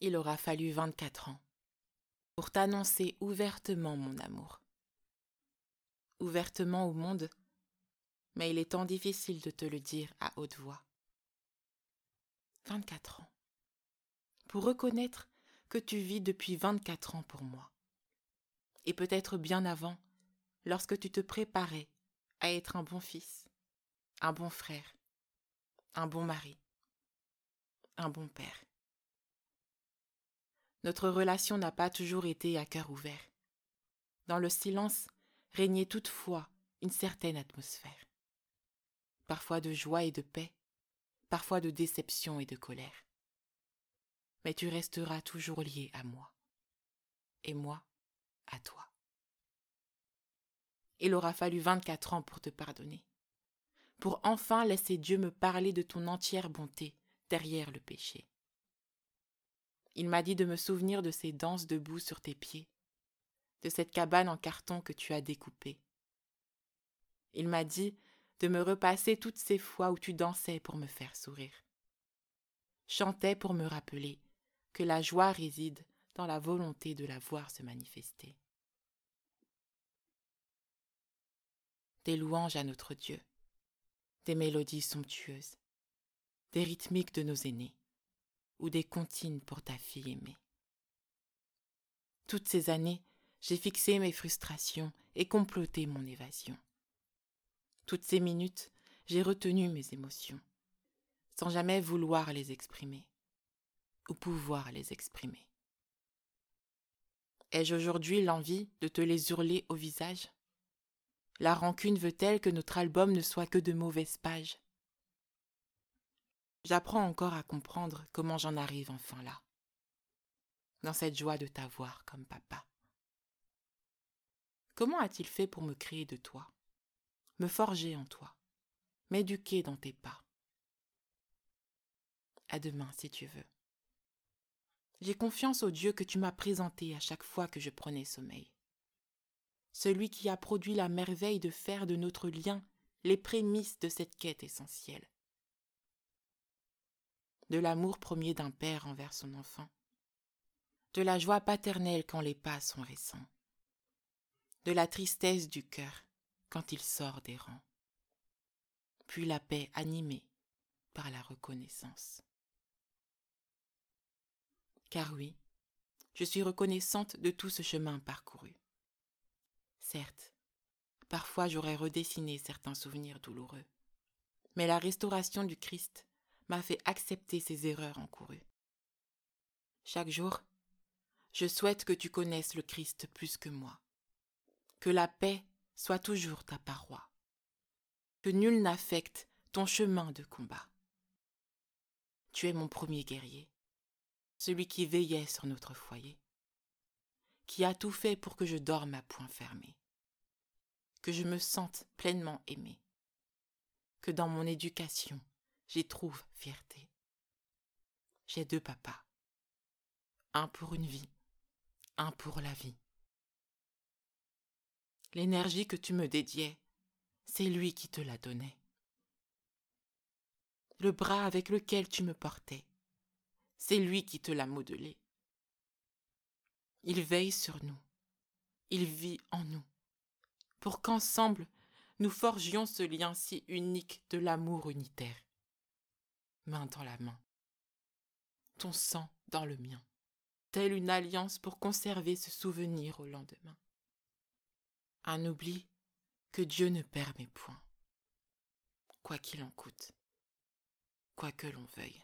il aura fallu vingt-quatre ans pour t'annoncer ouvertement mon amour. Ouvertement au monde, mais il est tant difficile de te le dire à haute voix. Vingt-quatre ans. Pour reconnaître que tu vis depuis vingt-quatre ans pour moi. Et peut-être bien avant, lorsque tu te préparais à être un bon fils, un bon frère, un bon mari, un bon père. Notre relation n'a pas toujours été à cœur ouvert. Dans le silence régnait toutefois une certaine atmosphère. Parfois de joie et de paix, parfois de déception et de colère. Mais tu resteras toujours lié à moi, et moi à toi. Il aura fallu vingt-quatre ans pour te pardonner, pour enfin laisser Dieu me parler de ton entière bonté derrière le péché. Il m'a dit de me souvenir de ces danses debout sur tes pieds, de cette cabane en carton que tu as découpée. Il m'a dit de me repasser toutes ces fois où tu dansais pour me faire sourire, chantais pour me rappeler que la joie réside dans la volonté de la voir se manifester. Des louanges à notre Dieu, des mélodies somptueuses, des rythmiques de nos aînés, ou des comptines pour ta fille aimée. Toutes ces années, j'ai fixé mes frustrations et comploté mon évasion. Toutes ces minutes, j'ai retenu mes émotions, sans jamais vouloir les exprimer, ou pouvoir les exprimer. Ai-je aujourd'hui l'envie de te les hurler au visage? La rancune veut-elle que notre album ne soit que de mauvaises pages? J'apprends encore à comprendre comment j'en arrive enfin là, dans cette joie de t'avoir comme papa. Comment a-t-il fait pour me créer de toi, me forger en toi, m'éduquer dans tes pas? À demain si tu veux. J'ai confiance au Dieu que tu m'as présenté à chaque fois que je prenais sommeil. Celui qui a produit la merveille de faire de notre lien les prémices de cette quête essentielle de l'amour premier d'un père envers son enfant, de la joie paternelle quand les pas sont récents, de la tristesse du cœur quand il sort des rangs, puis la paix animée par la reconnaissance. Car oui, je suis reconnaissante de tout ce chemin parcouru. Certes, parfois j'aurais redessiné certains souvenirs douloureux, mais la restauration du Christ m'a fait accepter ces erreurs encourues. Chaque jour, je souhaite que tu connaisses le Christ plus que moi, que la paix soit toujours ta paroi, que nul n'affecte ton chemin de combat. Tu es mon premier guerrier, celui qui veillait sur notre foyer, qui a tout fait pour que je dorme à point fermé, que je me sente pleinement aimé, que dans mon éducation j'y trouve fierté. J'ai deux papas. Un pour une vie, un pour la vie. L'énergie que tu me dédiais, c'est lui qui te la donnait. Le bras avec lequel tu me portais, c'est lui qui te l'a modelé. Il veille sur nous, il vit en nous, pour qu'ensemble nous forgions ce lien si unique de l'amour unitaire main dans la main. Ton sang dans le mien, telle une alliance pour conserver ce souvenir au lendemain. Un oubli que Dieu ne permet point, quoi qu'il en coûte, quoi que l'on veuille.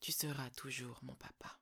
Tu seras toujours mon papa.